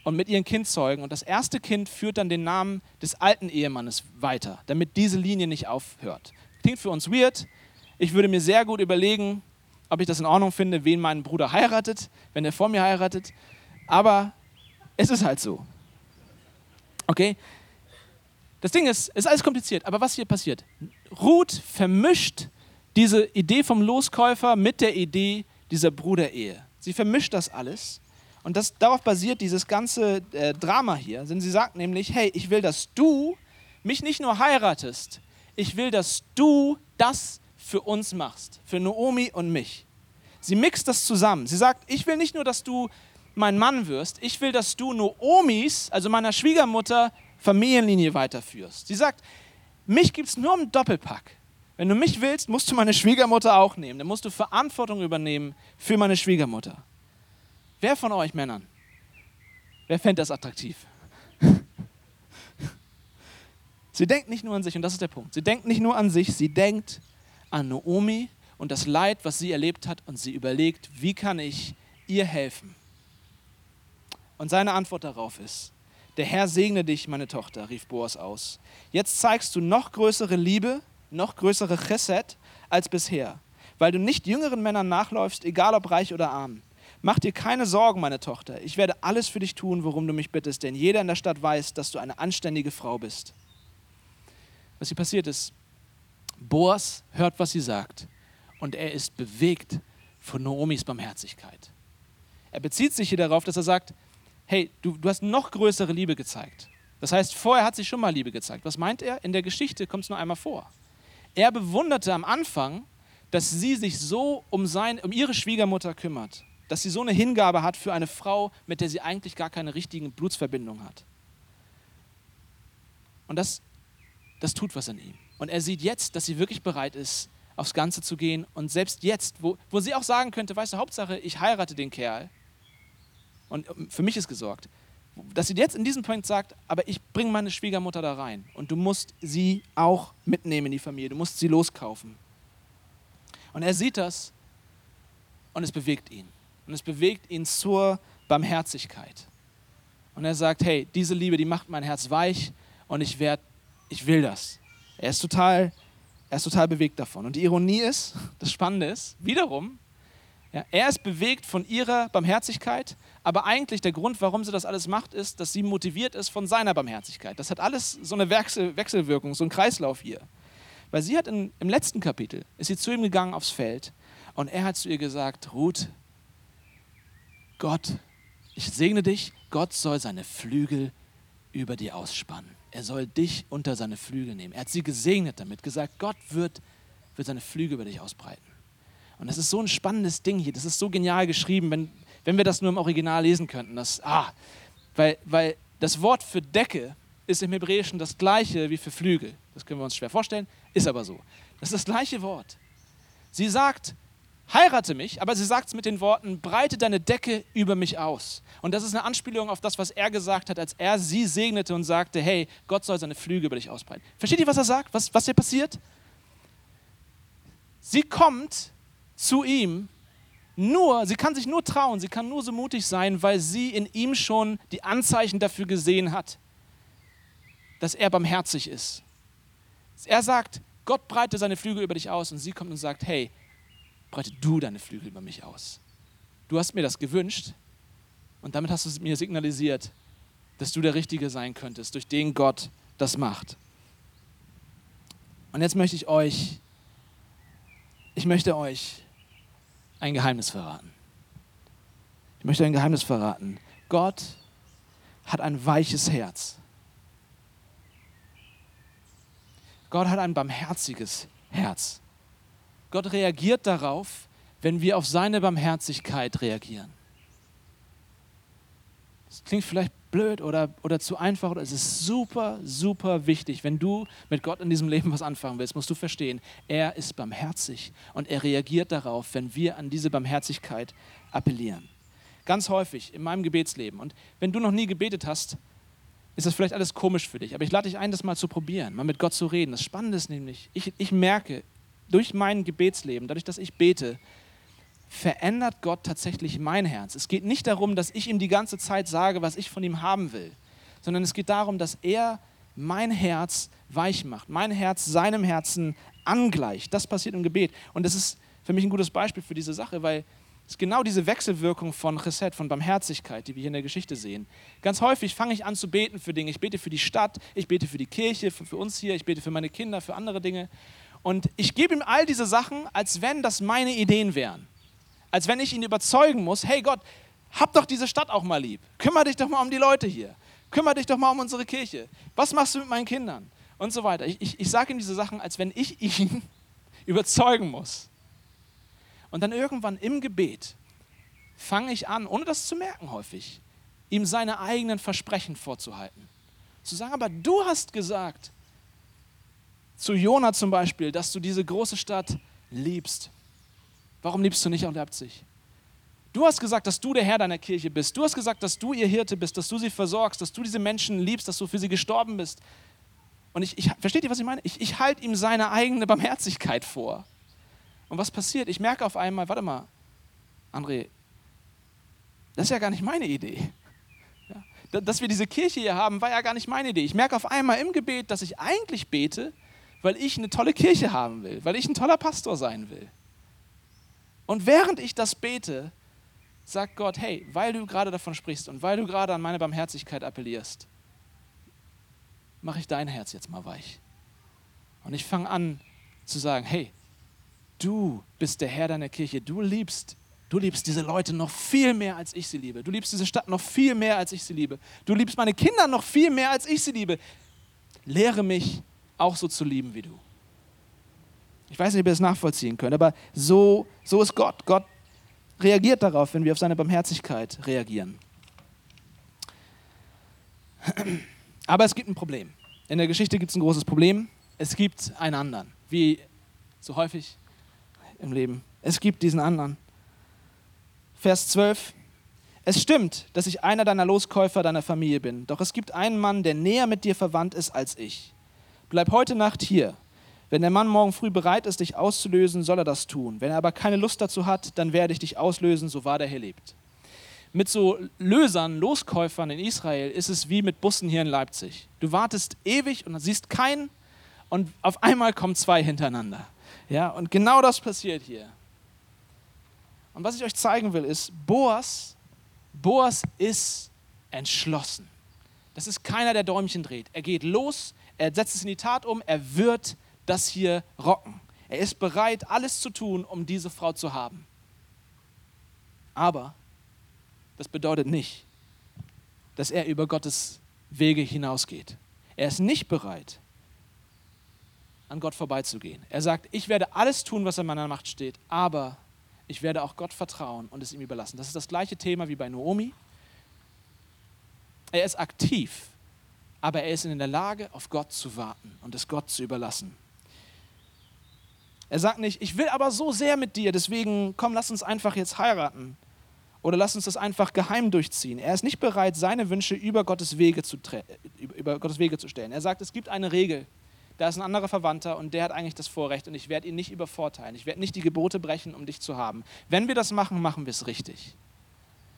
und mit ihrem Kind zeugen. Und das erste Kind führt dann den Namen des alten Ehemannes weiter, damit diese Linie nicht aufhört. Klingt für uns weird. Ich würde mir sehr gut überlegen, ob ich das in Ordnung finde, wen mein Bruder heiratet, wenn er vor mir heiratet. Aber es ist halt so. Okay? Das Ding ist, ist alles kompliziert, aber was hier passiert? Ruth vermischt diese Idee vom Loskäufer mit der Idee dieser Bruderehe. Sie vermischt das alles. Und das, darauf basiert dieses ganze äh, Drama hier. Denn sie sagt nämlich, hey, ich will, dass du mich nicht nur heiratest, ich will, dass du das für uns machst, für Naomi und mich. Sie mixt das zusammen. Sie sagt, ich will nicht nur, dass du mein Mann wirst, ich will, dass du Naomis, also meiner Schwiegermutter, Familienlinie weiterführst. Sie sagt, mich gibt es nur im Doppelpack. Wenn du mich willst, musst du meine Schwiegermutter auch nehmen. Dann musst du Verantwortung übernehmen für meine Schwiegermutter. Wer von euch Männern, wer fände das attraktiv? <laughs> Sie denkt nicht nur an sich, und das ist der Punkt. Sie denkt nicht nur an sich, sie denkt an Naomi und das Leid, was sie erlebt hat, und sie überlegt, wie kann ich ihr helfen? Und seine Antwort darauf ist, der Herr segne dich, meine Tochter, rief Boas aus. Jetzt zeigst du noch größere Liebe, noch größere Chesed als bisher, weil du nicht jüngeren Männern nachläufst, egal ob reich oder arm. Mach dir keine Sorgen, meine Tochter. Ich werde alles für dich tun, worum du mich bittest, denn jeder in der Stadt weiß, dass du eine anständige Frau bist was hier passiert ist. Boas hört, was sie sagt und er ist bewegt von Naomis Barmherzigkeit. Er bezieht sich hier darauf, dass er sagt, hey, du, du hast noch größere Liebe gezeigt. Das heißt, vorher hat sie schon mal Liebe gezeigt. Was meint er? In der Geschichte kommt es nur einmal vor. Er bewunderte am Anfang, dass sie sich so um, sein, um ihre Schwiegermutter kümmert, dass sie so eine Hingabe hat für eine Frau, mit der sie eigentlich gar keine richtigen Blutsverbindungen hat. Und das das tut was in ihm. Und er sieht jetzt, dass sie wirklich bereit ist, aufs Ganze zu gehen. Und selbst jetzt, wo, wo sie auch sagen könnte, weißt du, Hauptsache, ich heirate den Kerl. Und für mich ist gesorgt. Dass sie jetzt in diesem Punkt sagt, aber ich bringe meine Schwiegermutter da rein. Und du musst sie auch mitnehmen in die Familie. Du musst sie loskaufen. Und er sieht das und es bewegt ihn. und es bewegt ihn zur Barmherzigkeit. Und er sagt, hey, diese Liebe, die macht mein Herz weich und ich werd, ich will das. Er ist total, er ist total bewegt davon. Und die Ironie ist, <laughs> das Spannende ist, wiederum, ja, er ist bewegt von ihrer Barmherzigkeit, aber eigentlich der Grund, warum sie das alles macht, ist, dass sie motiviert ist von seiner Barmherzigkeit. Das hat alles so eine Wechsel, Wechselwirkung, so ein Kreislauf hier. Weil sie hat in, im letzten Kapitel, ist sie zu ihm gegangen aufs Feld und er hat zu ihr gesagt, Ruth, Gott, ich segne dich, Gott soll seine Flügel über dir ausspannen. Er soll dich unter seine Flügel nehmen. Er hat sie gesegnet damit, gesagt, Gott wird, wird seine Flügel über dich ausbreiten. Und das ist so ein spannendes Ding hier, das ist so genial geschrieben, wenn, wenn wir das nur im Original lesen könnten. Das, ah, weil, weil das Wort für Decke ist im Hebräischen das gleiche wie für Flügel. Das können wir uns schwer vorstellen, ist aber so. Das ist das gleiche Wort. Sie sagt, heirate mich, aber sie sagt es mit den Worten, breite deine Decke über mich aus. Und das ist eine Anspielung auf das, was er gesagt hat, als er sie segnete und sagte, hey, Gott soll seine Flüge über dich ausbreiten. Versteht ihr, was er sagt? Was, was hier passiert? Sie kommt zu ihm nur, sie kann sich nur trauen, sie kann nur so mutig sein, weil sie in ihm schon die Anzeichen dafür gesehen hat, dass er barmherzig ist. Er sagt, Gott breite seine Flügel über dich aus und sie kommt und sagt, hey, breite du deine Flügel über mich aus. Du hast mir das gewünscht und damit hast du mir signalisiert, dass du der Richtige sein könntest, durch den Gott das macht. Und jetzt möchte ich euch, ich möchte euch ein Geheimnis verraten. Ich möchte ein Geheimnis verraten. Gott hat ein weiches Herz. Gott hat ein barmherziges Herz. Gott reagiert darauf, wenn wir auf seine Barmherzigkeit reagieren. Das klingt vielleicht blöd oder, oder zu einfach, oder es ist super, super wichtig. Wenn du mit Gott in diesem Leben was anfangen willst, musst du verstehen, er ist barmherzig und er reagiert darauf, wenn wir an diese Barmherzigkeit appellieren. Ganz häufig in meinem Gebetsleben. Und wenn du noch nie gebetet hast, ist das vielleicht alles komisch für dich. Aber ich lade dich ein, das mal zu probieren, mal mit Gott zu reden. Das Spannende ist nämlich, ich, ich merke durch mein Gebetsleben, dadurch, dass ich bete, verändert Gott tatsächlich mein Herz. Es geht nicht darum, dass ich ihm die ganze Zeit sage, was ich von ihm haben will, sondern es geht darum, dass er mein Herz weich macht, mein Herz seinem Herzen angleicht. Das passiert im Gebet. Und das ist für mich ein gutes Beispiel für diese Sache, weil ist genau diese Wechselwirkung von Chesed, von Barmherzigkeit, die wir hier in der Geschichte sehen. Ganz häufig fange ich an zu beten für Dinge. Ich bete für die Stadt, ich bete für die Kirche, für, für uns hier, ich bete für meine Kinder, für andere Dinge. Und ich gebe ihm all diese Sachen, als wenn das meine Ideen wären. Als wenn ich ihn überzeugen muss, hey Gott, hab doch diese Stadt auch mal lieb. Kümmer dich doch mal um die Leute hier. Kümmer dich doch mal um unsere Kirche. Was machst du mit meinen Kindern? Und so weiter. Ich, ich, ich sage ihm diese Sachen, als wenn ich <laughs> ihn überzeugen muss. Und dann irgendwann im Gebet fange ich an, ohne das zu merken häufig, ihm seine eigenen Versprechen vorzuhalten. Zu sagen, aber du hast gesagt, zu Jona zum Beispiel, dass du diese große Stadt liebst. Warum liebst du nicht auch Leipzig? Du hast gesagt, dass du der Herr deiner Kirche bist. Du hast gesagt, dass du ihr Hirte bist, dass du sie versorgst, dass du diese Menschen liebst, dass du für sie gestorben bist. Und ich, ich versteht ihr, was ich meine? Ich, ich halte ihm seine eigene Barmherzigkeit vor. Und was passiert? Ich merke auf einmal, warte mal, André, das ist ja gar nicht meine Idee. Ja, dass wir diese Kirche hier haben, war ja gar nicht meine Idee. Ich merke auf einmal im Gebet, dass ich eigentlich bete, weil ich eine tolle Kirche haben will, weil ich ein toller Pastor sein will. Und während ich das bete, sagt Gott, hey, weil du gerade davon sprichst und weil du gerade an meine Barmherzigkeit appellierst, mache ich dein Herz jetzt mal weich. Und ich fange an zu sagen, hey, du bist der Herr deiner Kirche, du liebst, du liebst diese Leute noch viel mehr, als ich sie liebe. Du liebst diese Stadt noch viel mehr, als ich sie liebe. Du liebst meine Kinder noch viel mehr, als ich sie liebe. Lehre mich auch so zu lieben wie du. Ich weiß nicht, ob ihr das nachvollziehen könnt, aber so, so ist Gott. Gott reagiert darauf, wenn wir auf seine Barmherzigkeit reagieren. Aber es gibt ein Problem. In der Geschichte gibt es ein großes Problem. Es gibt einen anderen, wie so häufig im Leben. Es gibt diesen anderen. Vers 12. Es stimmt, dass ich einer deiner Loskäufer deiner Familie bin, doch es gibt einen Mann, der näher mit dir verwandt ist als ich. Bleib heute Nacht hier. Wenn der Mann morgen früh bereit ist, dich auszulösen, soll er das tun. Wenn er aber keine Lust dazu hat, dann werde ich dich auslösen, so wahr der hier lebt. Mit so Lösern, Loskäufern in Israel ist es wie mit Bussen hier in Leipzig. Du wartest ewig und siehst keinen und auf einmal kommen zwei hintereinander. Ja, und genau das passiert hier. Und was ich euch zeigen will, ist, Boas, Boas ist entschlossen. Das ist keiner, der Däumchen dreht. Er geht los, er setzt es in die Tat um, er wird das hier rocken. Er ist bereit, alles zu tun, um diese Frau zu haben. Aber das bedeutet nicht, dass er über Gottes Wege hinausgeht. Er ist nicht bereit, an Gott vorbeizugehen. Er sagt, ich werde alles tun, was in meiner Macht steht, aber ich werde auch Gott vertrauen und es ihm überlassen. Das ist das gleiche Thema wie bei Naomi. Er ist aktiv, aber er ist in der Lage, auf Gott zu warten und es Gott zu überlassen. Er sagt nicht, ich will aber so sehr mit dir, deswegen komm, lass uns einfach jetzt heiraten. Oder lass uns das einfach geheim durchziehen. Er ist nicht bereit, seine Wünsche über Gottes Wege zu, über Gottes Wege zu stellen. Er sagt, es gibt eine Regel. Da ist ein anderer Verwandter und der hat eigentlich das Vorrecht und ich werde ihn nicht übervorteilen. Ich werde nicht die Gebote brechen, um dich zu haben. Wenn wir das machen, machen wir es richtig.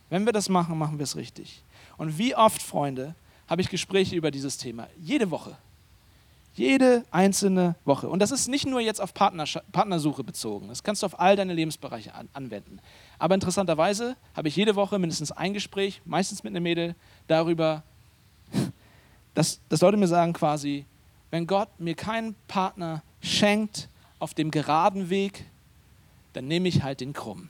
Wenn wir das machen, machen wir es richtig. Und wie oft, Freunde, habe ich Gespräche über dieses Thema? Jede Woche. Jede einzelne Woche. Und das ist nicht nur jetzt auf Partnersuche bezogen. Das kannst du auf all deine Lebensbereiche an anwenden. Aber interessanterweise habe ich jede Woche mindestens ein Gespräch, meistens mit einem Mädel, darüber, dass, dass Leute mir sagen quasi, wenn Gott mir keinen Partner schenkt auf dem geraden Weg, dann nehme ich halt den krumm.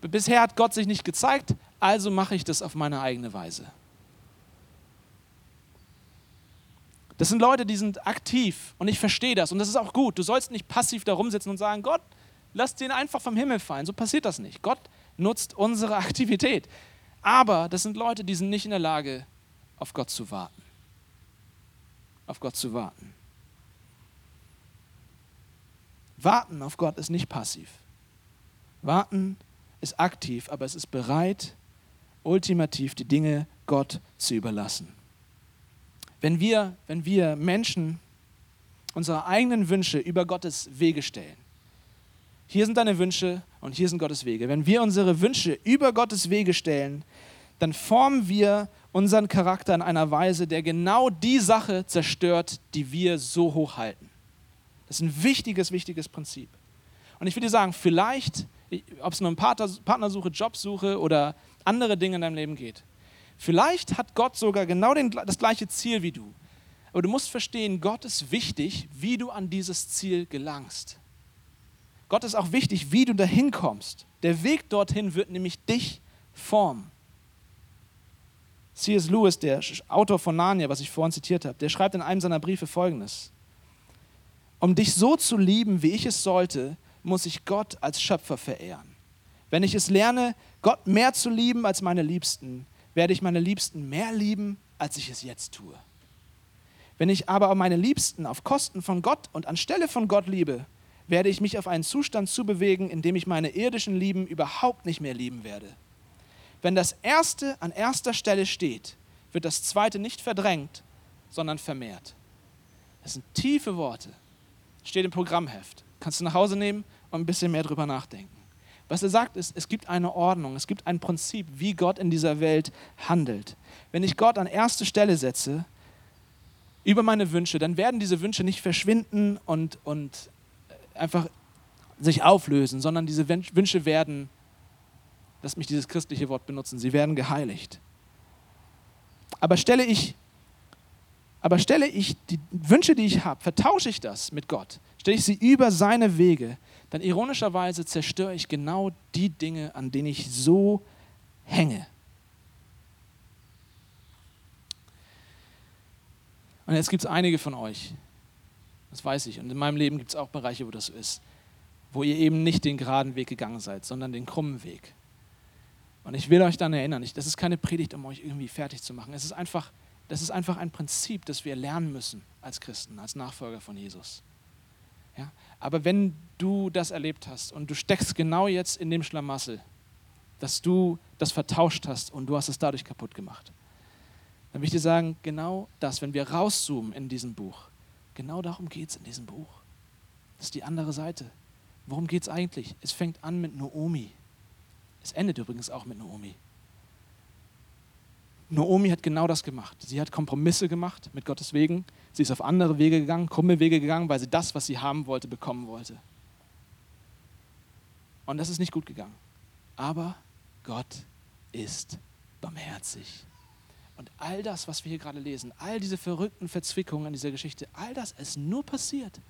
Bisher hat Gott sich nicht gezeigt, also mache ich das auf meine eigene Weise. Das sind Leute, die sind aktiv und ich verstehe das und das ist auch gut. Du sollst nicht passiv da rumsitzen und sagen, Gott, lass den einfach vom Himmel fallen. So passiert das nicht. Gott nutzt unsere <laughs> Aktivität. Aber das sind Leute, die sind nicht in der Lage, auf Gott zu warten. Auf Gott zu warten. Warten auf Gott ist nicht passiv. Warten ist aktiv, aber es ist bereit, ultimativ die Dinge Gott zu überlassen. Wenn wir, wenn wir Menschen unsere eigenen Wünsche über Gottes Wege stellen, hier sind deine Wünsche und hier sind Gottes Wege. Wenn wir unsere Wünsche über Gottes Wege stellen, dann formen wir unseren Charakter in einer Weise, der genau die Sache zerstört, die wir so hoch halten. Das ist ein wichtiges, wichtiges Prinzip. Und ich würde dir sagen, vielleicht, ob es nur um Partnersuche, Jobsuche oder andere Dinge in deinem Leben geht, Vielleicht hat Gott sogar genau den, das gleiche Ziel wie du. Aber du musst verstehen, Gott ist wichtig, wie du an dieses Ziel gelangst. Gott ist auch wichtig, wie du dahin kommst. Der Weg dorthin wird nämlich dich formen. C.S. Lewis, der Autor von Narnia, was ich vorhin zitiert habe, der schreibt in einem seiner Briefe folgendes. Um dich so zu lieben, wie ich es sollte, muss ich Gott als Schöpfer verehren. Wenn ich es lerne, Gott mehr zu lieben als meine Liebsten, werde ich meine Liebsten mehr lieben, als ich es jetzt tue. Wenn ich aber meine Liebsten auf Kosten von Gott und anstelle von Gott liebe, werde ich mich auf einen Zustand zubewegen, in dem ich meine irdischen Lieben überhaupt nicht mehr lieben werde. Wenn das Erste an erster Stelle steht, wird das Zweite nicht verdrängt, sondern vermehrt. Das sind tiefe Worte. Steht im Programmheft. Kannst du nach Hause nehmen und ein bisschen mehr drüber nachdenken. Was er sagt ist, es gibt eine Ordnung, es gibt ein Prinzip, wie Gott in dieser Welt handelt. Wenn ich Gott an erste Stelle setze, über meine Wünsche, dann werden diese Wünsche nicht verschwinden und, und einfach sich auflösen, sondern diese Wünsche werden, lass mich dieses christliche Wort benutzen, sie werden geheiligt. Aber stelle ich, aber stelle ich die Wünsche, die ich habe, vertausche ich das mit Gott, stelle ich sie über seine Wege, dann ironischerweise zerstöre ich genau die Dinge, an denen ich so hänge. Und jetzt gibt es einige von euch, das weiß ich, und in meinem Leben gibt es auch Bereiche, wo das so ist, wo ihr eben nicht den geraden Weg gegangen seid, sondern den krummen Weg. Und ich will euch dann erinnern, ich, das ist keine Predigt, um euch irgendwie fertig zu machen. Es ist einfach, das ist einfach ein Prinzip, das wir lernen müssen als Christen, als Nachfolger von Jesus. Ja? Aber wenn du das erlebt hast und du steckst genau jetzt in dem Schlamassel, dass du das vertauscht hast und du hast es dadurch kaputt gemacht, dann will ich dir sagen, genau das, wenn wir rauszoomen in diesem Buch, Genau darum geht es in diesem Buch. Das ist die andere Seite. Worum geht es eigentlich? Es fängt an mit Noomi. Es endet übrigens auch mit Noomi. Noomi hat genau das gemacht. Sie hat Kompromisse gemacht mit Gottes Wegen. Sie ist auf andere Wege gegangen, krumme Wege gegangen, weil sie das, was sie haben wollte, bekommen wollte. Und das ist nicht gut gegangen. Aber Gott ist barmherzig. Und all das, was wir hier gerade lesen, all diese verrückten Verzwickungen in dieser Geschichte, all das ist nur passiert,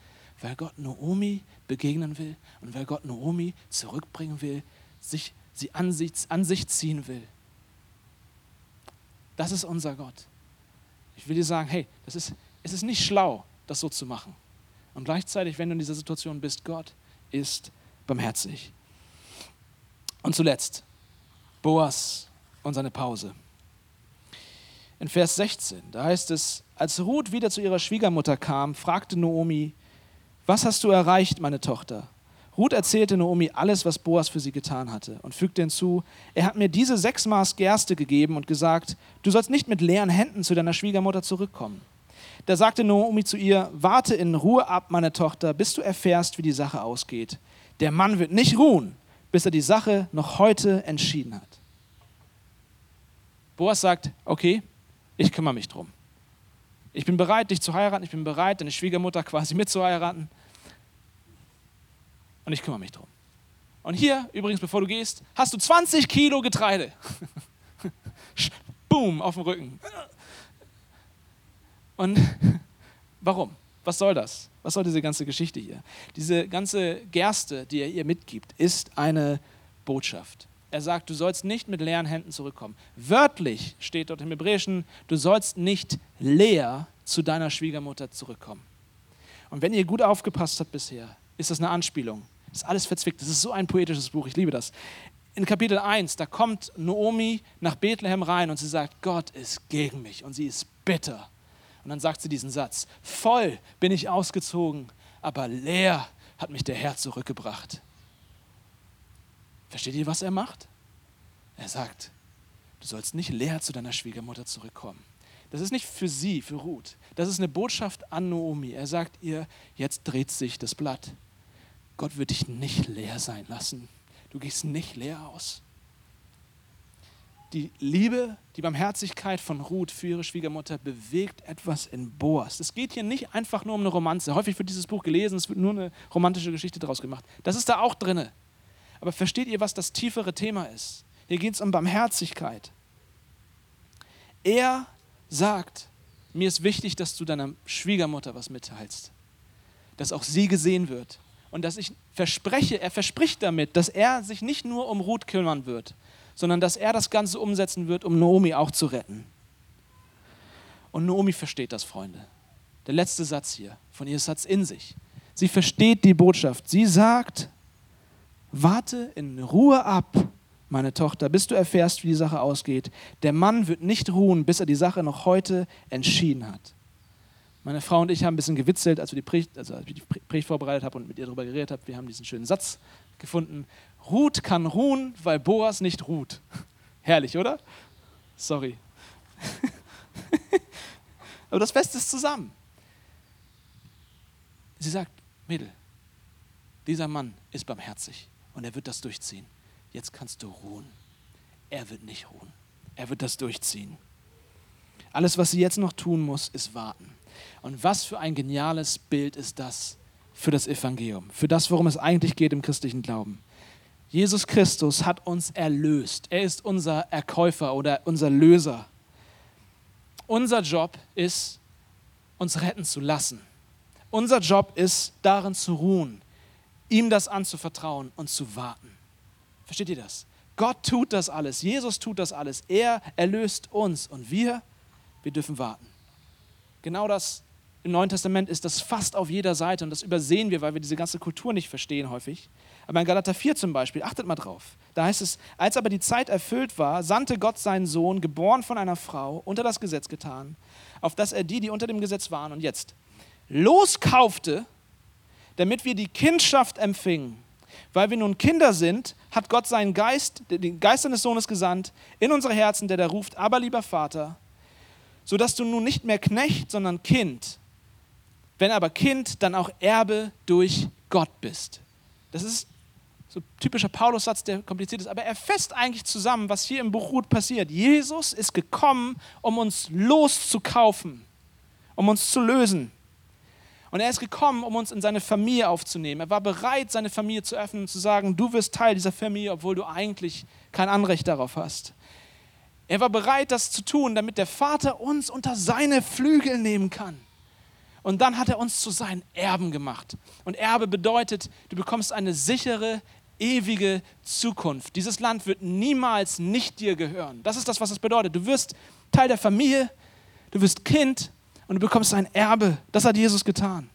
weil Gott Noomi begegnen will und weil Gott Noomi zurückbringen will, sich, sie an sich, an sich ziehen will. Das ist unser Gott. Ich will dir sagen, hey, das ist, es ist nicht schlau, das so zu machen. Und gleichzeitig, wenn du in dieser Situation bist, Gott ist barmherzig. Und zuletzt, Boas und seine Pause. In Vers 16, da heißt es, als Ruth wieder zu ihrer Schwiegermutter kam, fragte Noomi, was hast du erreicht, meine Tochter? Ruth erzählte Noomi alles, was Boas für sie getan hatte und fügte hinzu, er hat mir diese sechs Maß Gerste gegeben und gesagt, du sollst nicht mit leeren Händen zu deiner Schwiegermutter zurückkommen. Da sagte Noomi zu ihr, warte in Ruhe ab, meine Tochter, bis du erfährst, wie die Sache ausgeht. Der Mann wird nicht ruhen, bis er die Sache noch heute entschieden hat. Boas sagt, okay, ich kümmere mich drum. Ich bin bereit, dich zu heiraten, ich bin bereit, deine Schwiegermutter quasi mitzuheiraten. Und ich kümmere mich drum. Und hier, übrigens, bevor du gehst, hast du 20 Kilo Getreide. <laughs> Boom, auf dem Rücken. Und <laughs> warum? Was soll das? Was soll diese ganze Geschichte hier? Diese ganze Gerste, die er ihr mitgibt, ist eine Botschaft. Er sagt, du sollst nicht mit leeren Händen zurückkommen. Wörtlich steht dort im Hebräischen, du sollst nicht leer zu deiner Schwiegermutter zurückkommen. Und wenn ihr gut aufgepasst habt bisher, ist das eine Anspielung. Das ist alles verzwickt. Das ist so ein poetisches Buch, ich liebe das. In Kapitel 1, da kommt Noomi nach Bethlehem rein und sie sagt, Gott ist gegen mich und sie ist bitter. Und dann sagt sie diesen Satz, voll bin ich ausgezogen, aber leer hat mich der Herr zurückgebracht. Versteht ihr, was er macht? Er sagt, du sollst nicht leer zu deiner Schwiegermutter zurückkommen. Das ist nicht für sie, für Ruth. Das ist eine Botschaft an Noomi. Er sagt ihr, jetzt dreht sich das Blatt. Gott wird dich nicht leer sein lassen. Du gehst nicht leer aus. Die Liebe, die Barmherzigkeit von Ruth für ihre Schwiegermutter bewegt etwas in Boas. Es geht hier nicht einfach nur um eine Romanze. Häufig wird dieses Buch gelesen, es wird nur eine romantische Geschichte daraus gemacht. Das ist da auch drinne. Aber versteht ihr, was das tiefere Thema ist? Hier geht es um Barmherzigkeit. Er sagt, mir ist wichtig, dass du deiner Schwiegermutter was mitteilst, dass auch sie gesehen wird und dass ich verspreche, er verspricht damit, dass er sich nicht nur um Ruth kümmern wird, sondern dass er das Ganze umsetzen wird, um Naomi auch zu retten. Und Naomi versteht das, Freunde. Der letzte Satz hier von ihr Satz in sich. Sie versteht die Botschaft. Sie sagt, warte in Ruhe ab, meine Tochter, bis du erfährst, wie die Sache ausgeht. Der Mann wird nicht ruhen, bis er die Sache noch heute entschieden hat. Meine Frau und ich haben ein bisschen gewitzelt, als wir die Predigt, also als ich die Predigt vorbereitet haben und mit ihr darüber geredet haben. Wir haben diesen schönen Satz gefunden. Ruth kann ruhen, weil Boas nicht ruht. <laughs> Herrlich, oder? Sorry. <laughs> Aber das Beste ist zusammen. Sie sagt, Mädel, dieser Mann ist barmherzig und er wird das durchziehen. Jetzt kannst du ruhen. Er wird nicht ruhen. Er wird das durchziehen. Alles, was sie jetzt noch tun muss, ist warten. Und was für ein geniales Bild ist das für das Evangelium, für das, worum es eigentlich geht im christlichen Glauben. Jesus Christus hat uns erlöst. Er ist unser Erkäufer oder unser Löser. Unser Job ist, uns retten zu lassen. Unser Job ist, darin zu ruhen, ihm das anzuvertrauen und zu warten. Versteht ihr das? Gott tut das alles, Jesus tut das alles. Er erlöst uns und wir, wir dürfen warten. Genau das im Neuen Testament ist das fast auf jeder Seite und das übersehen wir, weil wir diese ganze Kultur nicht verstehen häufig. Aber in Galater 4 zum Beispiel, achtet mal drauf, da heißt es, als aber die Zeit erfüllt war, sandte Gott seinen Sohn, geboren von einer Frau, unter das Gesetz getan, auf dass er die, die unter dem Gesetz waren und jetzt loskaufte, damit wir die Kindschaft empfingen. Weil wir nun Kinder sind, hat Gott seinen Geist, den Geist seines Sohnes gesandt, in unsere Herzen, der da ruft, aber lieber Vater, sodass du nun nicht mehr Knecht, sondern Kind wenn aber Kind, dann auch Erbe durch Gott bist. Das ist so ein typischer Paulus-Satz, der kompliziert ist, aber er fasst eigentlich zusammen, was hier im Buch Ruth passiert. Jesus ist gekommen, um uns loszukaufen, um uns zu lösen. Und er ist gekommen, um uns in seine Familie aufzunehmen. Er war bereit, seine Familie zu öffnen und zu sagen, du wirst Teil dieser Familie, obwohl du eigentlich kein Anrecht darauf hast. Er war bereit, das zu tun, damit der Vater uns unter seine Flügel nehmen kann. Und dann hat er uns zu seinen Erben gemacht. Und Erbe bedeutet, du bekommst eine sichere, ewige Zukunft. Dieses Land wird niemals nicht dir gehören. Das ist das, was es bedeutet. Du wirst Teil der Familie, du wirst Kind und du bekommst ein Erbe. Das hat Jesus getan.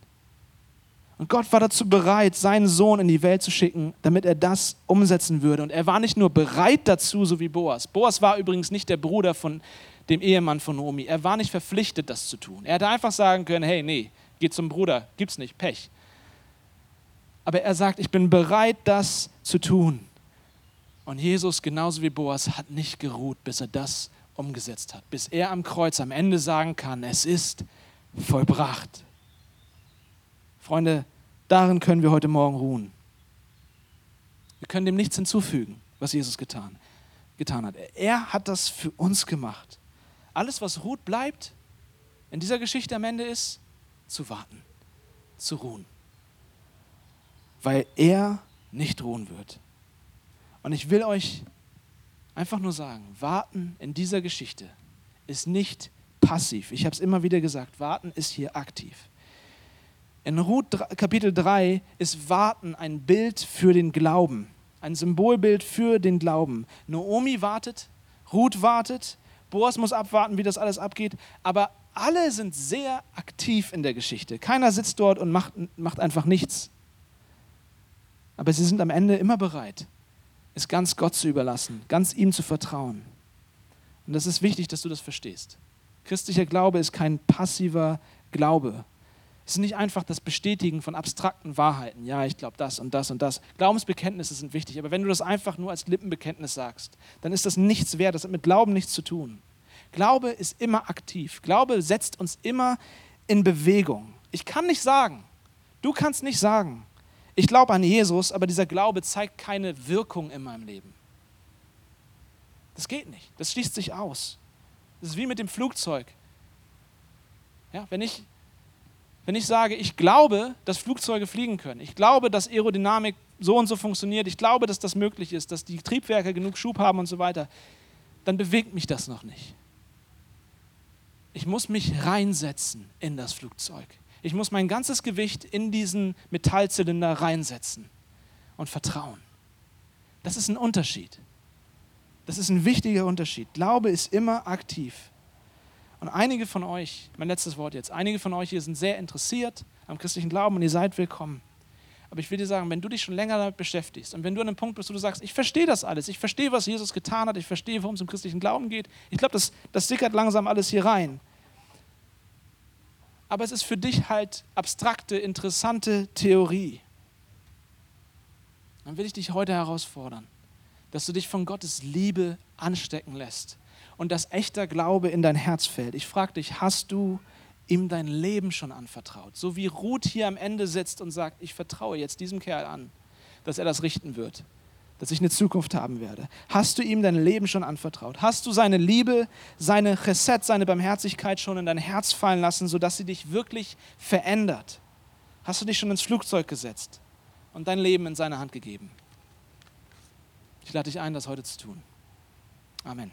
Und Gott war dazu bereit, seinen Sohn in die Welt zu schicken, damit er das umsetzen würde. Und er war nicht nur bereit dazu, so wie Boas. Boas war übrigens nicht der Bruder von dem Ehemann von Naomi. Er war nicht verpflichtet, das zu tun. Er hätte einfach sagen können, hey, nee, geh zum Bruder, gibt's nicht, Pech. Aber er sagt, ich bin bereit, das zu tun. Und Jesus, genauso wie Boas, hat nicht geruht, bis er das umgesetzt hat, bis er am Kreuz am Ende sagen kann, es ist vollbracht. Freunde, darin können wir heute Morgen ruhen. Wir können dem nichts hinzufügen, was Jesus getan, getan hat. Er hat das für uns gemacht. Alles, was ruht, bleibt, in dieser Geschichte am Ende ist, zu warten, zu ruhen. Weil er nicht ruhen wird. Und ich will euch einfach nur sagen, warten in dieser Geschichte ist nicht passiv. Ich habe es immer wieder gesagt, warten ist hier aktiv. In Ruth Kapitel 3 ist Warten ein Bild für den Glauben, ein Symbolbild für den Glauben. Naomi wartet, Ruth wartet, Boas muss abwarten, wie das alles abgeht, aber alle sind sehr aktiv in der Geschichte. Keiner sitzt dort und macht, macht einfach nichts. Aber sie sind am Ende immer bereit, es ganz Gott zu überlassen, ganz ihm zu vertrauen. Und das ist wichtig, dass du das verstehst. Christlicher Glaube ist kein passiver Glaube. Es ist nicht einfach das Bestätigen von abstrakten Wahrheiten. Ja, ich glaube das und das und das. Glaubensbekenntnisse sind wichtig, aber wenn du das einfach nur als Lippenbekenntnis sagst, dann ist das nichts wert. Das hat mit Glauben nichts zu tun. Glaube ist immer aktiv. Glaube setzt uns immer in Bewegung. Ich kann nicht sagen, du kannst nicht sagen, ich glaube an Jesus, aber dieser Glaube zeigt keine Wirkung in meinem Leben. Das geht nicht. Das schließt sich aus. Das ist wie mit dem Flugzeug. Ja, wenn, ich, wenn ich sage, ich glaube, dass Flugzeuge fliegen können, ich glaube, dass Aerodynamik so und so funktioniert, ich glaube, dass das möglich ist, dass die Triebwerke genug Schub haben und so weiter, dann bewegt mich das noch nicht. Ich muss mich reinsetzen in das Flugzeug. Ich muss mein ganzes Gewicht in diesen Metallzylinder reinsetzen und vertrauen. Das ist ein Unterschied. Das ist ein wichtiger Unterschied. Glaube ist immer aktiv. Und einige von euch, mein letztes Wort jetzt, einige von euch hier sind sehr interessiert am christlichen Glauben und ihr seid willkommen. Aber ich will dir sagen, wenn du dich schon länger damit beschäftigst und wenn du an einem Punkt bist, wo du sagst, ich verstehe das alles, ich verstehe, was Jesus getan hat, ich verstehe, worum es im christlichen Glauben geht, ich glaube, das, das sickert langsam alles hier rein aber es ist für dich halt abstrakte, interessante Theorie. Dann will ich dich heute herausfordern, dass du dich von Gottes Liebe anstecken lässt und dass echter Glaube in dein Herz fällt. Ich frage dich, hast du ihm dein Leben schon anvertraut? So wie Ruth hier am Ende sitzt und sagt, ich vertraue jetzt diesem Kerl an, dass er das richten wird dass ich eine Zukunft haben werde? Hast du ihm dein Leben schon anvertraut? Hast du seine Liebe, seine Chesed, seine Barmherzigkeit schon in dein Herz fallen lassen, sodass sie dich wirklich verändert? Hast du dich schon ins Flugzeug gesetzt und dein Leben in seine Hand gegeben? Ich lade dich ein, das heute zu tun. Amen.